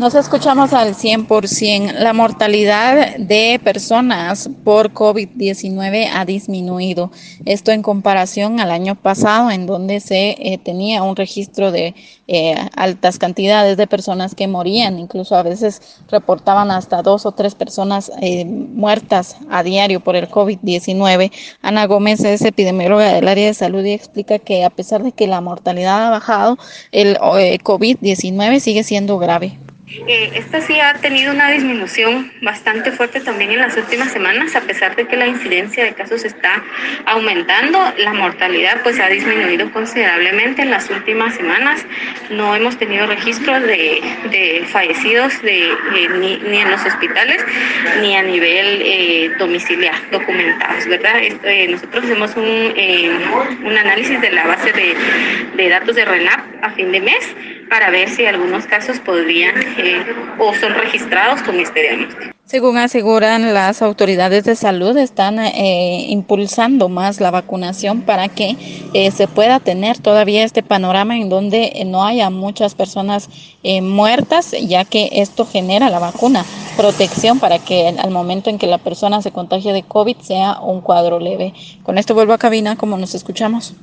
Nos escuchamos al 100%. La mortalidad de personas por COVID-19 ha disminuido. Esto en comparación al año pasado, en donde se eh, tenía un registro de eh, altas cantidades de personas que morían. Incluso a veces reportaban hasta dos o tres personas eh, muertas a diario por el COVID-19. Ana Gómez es epidemióloga del área de salud y explica que a pesar de que la mortalidad ha bajado, el COVID-19 sigue siendo grave. Eh, esta sí ha tenido una disminución bastante fuerte también en las últimas semanas, a pesar de que la incidencia de casos está aumentando, la mortalidad pues ha disminuido considerablemente en las últimas semanas. No hemos tenido registros de, fallecidos de, eh, ni, en los hospitales ni a nivel eh, domiciliar documentados, ¿verdad? nosotros hacemos un, un, análisis de la base de, de datos de RENAP a fin de mes para ver si algunos casos podrían o son registrados con este diagnóstico. Según aseguran las autoridades de salud, están eh, impulsando más la vacunación para que eh, se pueda tener todavía este panorama en donde no haya muchas personas eh, muertas, ya que esto genera la vacuna protección para que al momento en que la persona se contagie de COVID sea un cuadro leve. Con esto vuelvo a cabina, como nos escuchamos.